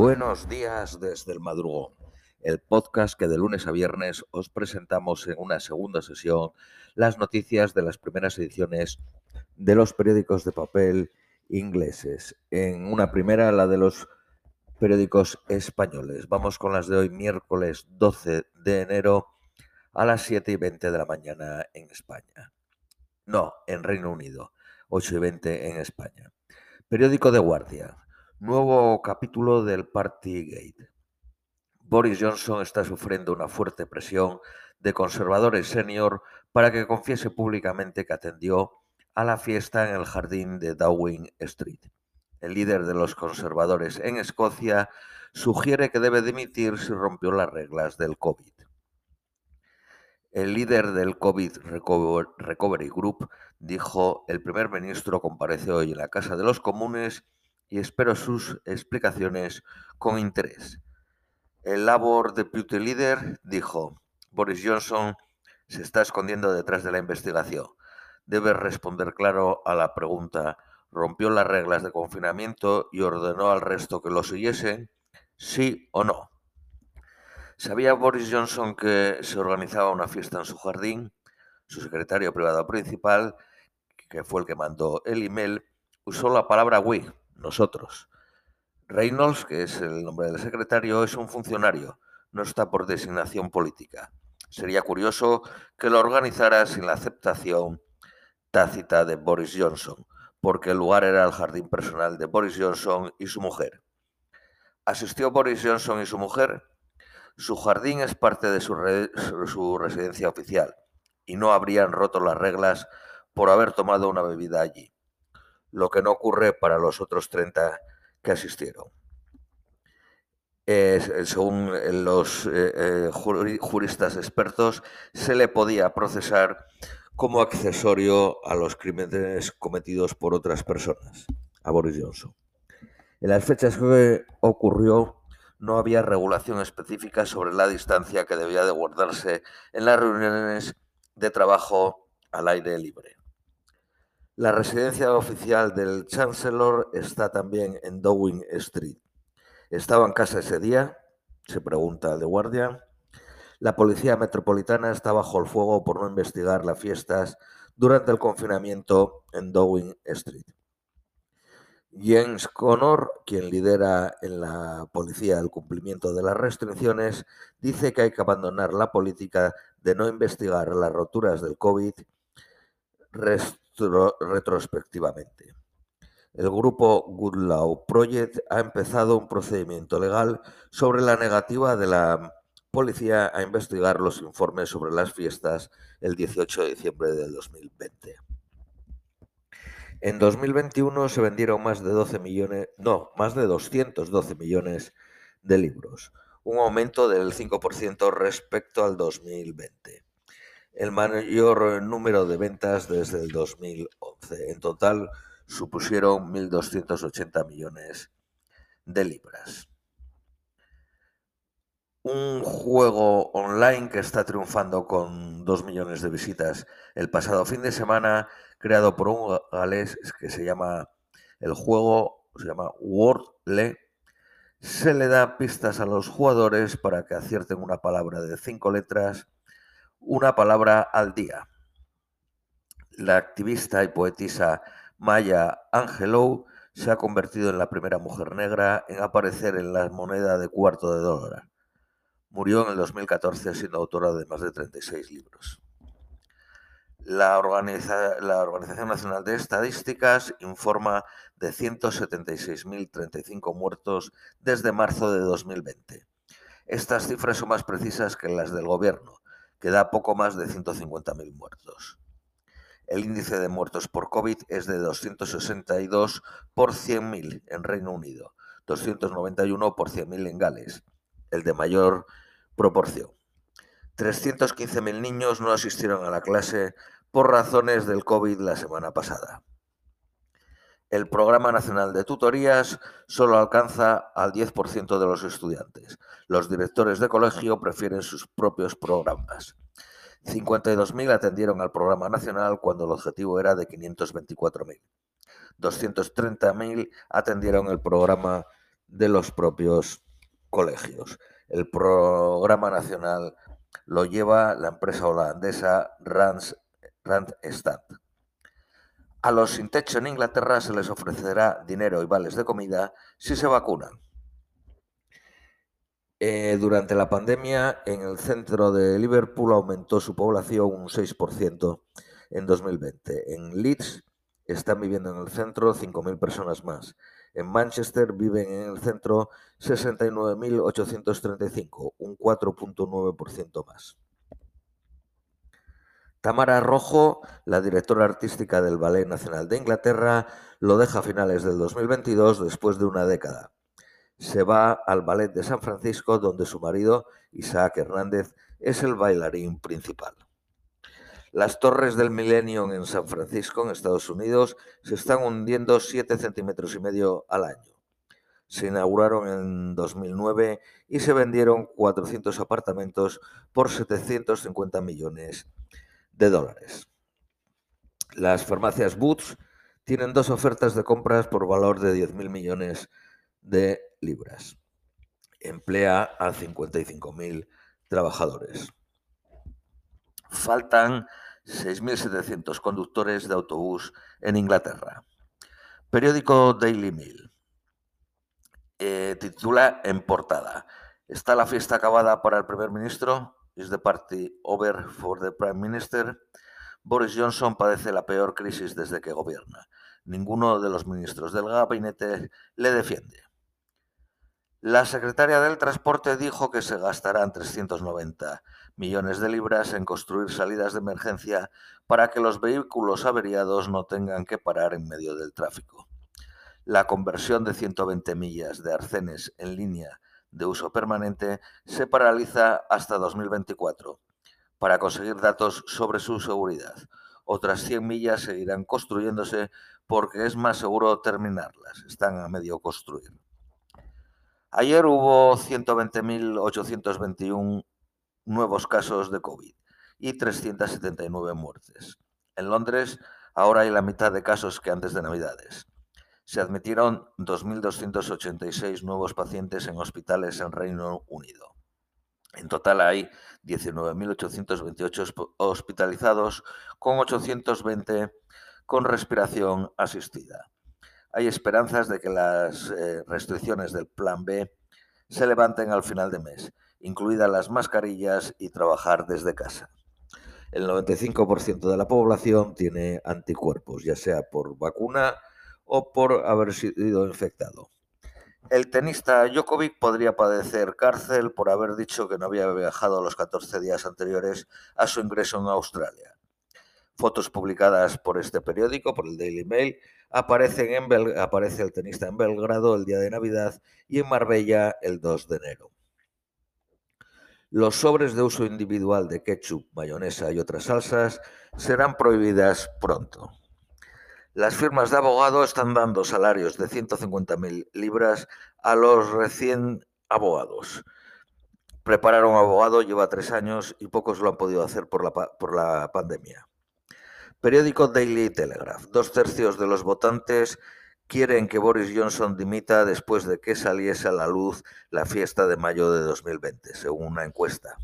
Buenos días desde el madrugón, el podcast que de lunes a viernes os presentamos en una segunda sesión las noticias de las primeras ediciones de los periódicos de papel ingleses. En una primera, la de los periódicos españoles. Vamos con las de hoy, miércoles 12 de enero a las 7 y 20 de la mañana en España. No, en Reino Unido, 8 y 20 en España. Periódico de Guardia. Nuevo capítulo del Partygate. Boris Johnson está sufriendo una fuerte presión de conservadores senior para que confiese públicamente que atendió a la fiesta en el jardín de Downing Street. El líder de los conservadores en Escocia sugiere que debe dimitir si rompió las reglas del COVID. El líder del COVID Recovery Group dijo, el primer ministro comparece hoy en la Casa de los Comunes y espero sus explicaciones con interés. El Labor Deputy Leader dijo, Boris Johnson se está escondiendo detrás de la investigación. Debe responder claro a la pregunta, ¿rompió las reglas de confinamiento y ordenó al resto que lo siguiesen? ¿Sí o no? ¿Sabía Boris Johnson que se organizaba una fiesta en su jardín? Su secretario privado principal, que fue el que mandó el email, usó la palabra we, nosotros. Reynolds, que es el nombre del secretario, es un funcionario, no está por designación política. Sería curioso que lo organizara sin la aceptación tácita de Boris Johnson, porque el lugar era el jardín personal de Boris Johnson y su mujer. ¿Asistió Boris Johnson y su mujer? Su jardín es parte de su, su residencia oficial y no habrían roto las reglas por haber tomado una bebida allí lo que no ocurre para los otros 30 que asistieron. según los eh, eh, juristas expertos, se le podía procesar como accesorio a los crímenes cometidos por otras personas, a Boris Johnson. En las fechas que ocurrió, no había regulación específica sobre la distancia que debía de guardarse en las reuniones de trabajo al aire libre. La residencia oficial del Chancellor está también en Downing Street. ¿Estaba en casa ese día? Se pregunta el de guardia. La policía metropolitana está bajo el fuego por no investigar las fiestas durante el confinamiento en Downing Street. James Connor, quien lidera en la policía el cumplimiento de las restricciones, dice que hay que abandonar la política de no investigar las roturas del COVID retrospectivamente. El grupo Good Law Project ha empezado un procedimiento legal sobre la negativa de la policía a investigar los informes sobre las fiestas el 18 de diciembre del 2020. En 2021 se vendieron más de 12 millones, no, más de 212 millones de libros, un aumento del 5% respecto al 2020 el mayor número de ventas desde el 2011. En total supusieron 1.280 millones de libras. Un juego online que está triunfando con 2 millones de visitas el pasado fin de semana, creado por un galés que se llama, el juego se llama Wordle. Se le da pistas a los jugadores para que acierten una palabra de cinco letras una palabra al día. La activista y poetisa Maya Angelou se ha convertido en la primera mujer negra en aparecer en la moneda de cuarto de dólar. Murió en el 2014 siendo autora de más de 36 libros. La, la Organización Nacional de Estadísticas informa de 176.035 muertos desde marzo de 2020. Estas cifras son más precisas que las del Gobierno, que da poco más de 150.000 muertos. El índice de muertos por COVID es de 262 por 100.000 en Reino Unido, 291 por 100.000 en Gales, el de mayor proporción. 315.000 niños no asistieron a la clase por razones del COVID la semana pasada. El Programa Nacional de Tutorías solo alcanza al 10% de los estudiantes. Los directores de colegio prefieren sus propios programas. 52.000 atendieron al programa nacional cuando el objetivo era de 524.000. 230.000 atendieron el programa de los propios colegios. El programa nacional lo lleva la empresa holandesa Randstad. A los sin techo en Inglaterra se les ofrecerá dinero y vales de comida si se vacunan. Eh, durante la pandemia, en el centro de Liverpool aumentó su población un 6% en 2020. En Leeds están viviendo en el centro 5.000 personas más. En Manchester viven en el centro 69.835, un 4.9% más. Tamara Rojo, la directora artística del Ballet Nacional de Inglaterra, lo deja a finales del 2022 después de una década. Se va al Ballet de San Francisco, donde su marido, Isaac Hernández, es el bailarín principal. Las torres del Millennium en San Francisco, en Estados Unidos, se están hundiendo 7 centímetros y medio al año. Se inauguraron en 2009 y se vendieron 400 apartamentos por 750 millones de dólares. Las farmacias Boots tienen dos ofertas de compras por valor de 10.000 millones de libras. Emplea a 55.000 trabajadores. Faltan 6.700 conductores de autobús en Inglaterra. Periódico Daily Mail. Eh, titula en portada. ¿Está la fiesta acabada para el primer ministro? ¿Is the party over for the prime minister? Boris Johnson padece la peor crisis desde que gobierna. Ninguno de los ministros del gabinete le defiende. La secretaria del Transporte dijo que se gastarán 390 millones de libras en construir salidas de emergencia para que los vehículos averiados no tengan que parar en medio del tráfico. La conversión de 120 millas de arcenes en línea de uso permanente se paraliza hasta 2024 para conseguir datos sobre su seguridad. Otras 100 millas seguirán construyéndose porque es más seguro terminarlas. Están a medio construir. Ayer hubo 120.821 nuevos casos de COVID y 379 muertes. En Londres ahora hay la mitad de casos que antes de Navidades. Se admitieron 2.286 nuevos pacientes en hospitales en Reino Unido. En total hay 19.828 hospitalizados, con 820 con respiración asistida hay esperanzas de que las eh, restricciones del Plan B se levanten al final de mes, incluidas las mascarillas y trabajar desde casa. El 95% de la población tiene anticuerpos, ya sea por vacuna o por haber sido infectado. El tenista Djokovic podría padecer cárcel por haber dicho que no había viajado los 14 días anteriores a su ingreso en Australia. Fotos publicadas por este periódico, por el Daily Mail, aparece el tenista en Belgrado el día de Navidad y en Marbella el 2 de enero. Los sobres de uso individual de ketchup, mayonesa y otras salsas serán prohibidas pronto. Las firmas de abogado están dando salarios de 150.000 libras a los recién abogados. Preparar un abogado lleva tres años y pocos lo han podido hacer por la, por la pandemia. Periódico Daily Telegraph. Dos tercios de los votantes quieren que Boris Johnson dimita después de que saliese a la luz la fiesta de mayo de 2020, según una encuesta.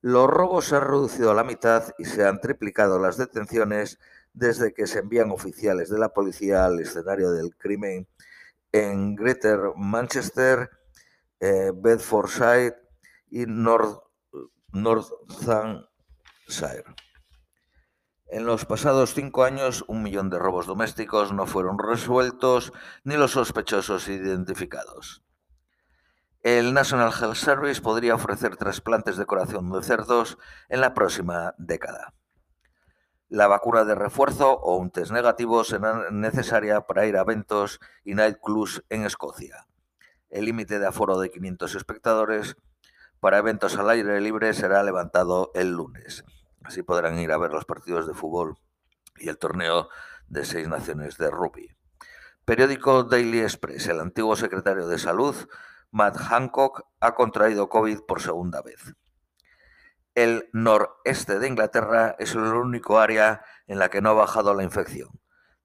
Los robos se han reducido a la mitad y se han triplicado las detenciones desde que se envían oficiales de la policía al escenario del crimen en Greater Manchester, eh, Bedfordshire y North, Northamptonshire. En los pasados cinco años, un millón de robos domésticos no fueron resueltos ni los sospechosos identificados. El National Health Service podría ofrecer trasplantes de corazón de cerdos en la próxima década. La vacuna de refuerzo o un test negativo será necesaria para ir a eventos y nightclubs en Escocia. El límite de aforo de 500 espectadores para eventos al aire libre será levantado el lunes. Así podrán ir a ver los partidos de fútbol y el torneo de seis naciones de rugby. Periódico Daily Express. El antiguo secretario de Salud, Matt Hancock, ha contraído COVID por segunda vez. El noreste de Inglaterra es el único área en la que no ha bajado la infección.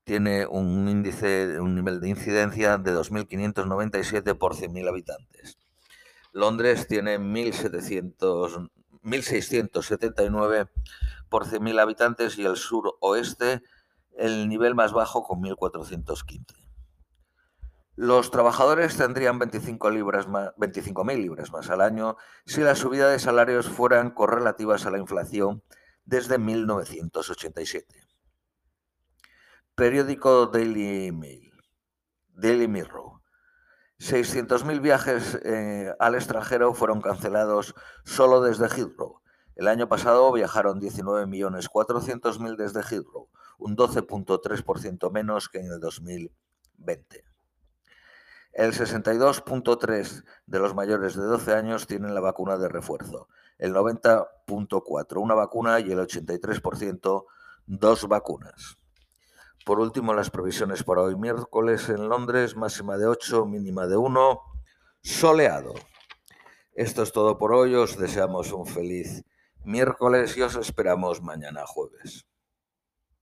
tiene un índice, un nivel de incidencia de 2.597 por 100.000 habitantes. Londres tiene 1.679 por 100.000 habitantes y el sur oeste el nivel más bajo con 1.415. Los trabajadores tendrían 25.000 libras, más, libras más al año si la subida de salarios fueran correlativas a la inflación desde 1987. Periódico Daily Mail. Daily Mirror. 600.000 viajes eh, al extranjero fueron cancelados solo desde Heathrow. El año pasado viajaron 19.400.000 desde Heathrow, un 12.3% menos que en el 2020. El 62.3 de los mayores de 12 años tienen la vacuna de refuerzo, el 90.4 una vacuna y el 83% dos vacunas. Por último, las previsiones para hoy miércoles en Londres, máxima de 8, mínima de 1, soleado. Esto es todo por hoy, os deseamos un feliz miércoles y os esperamos mañana jueves.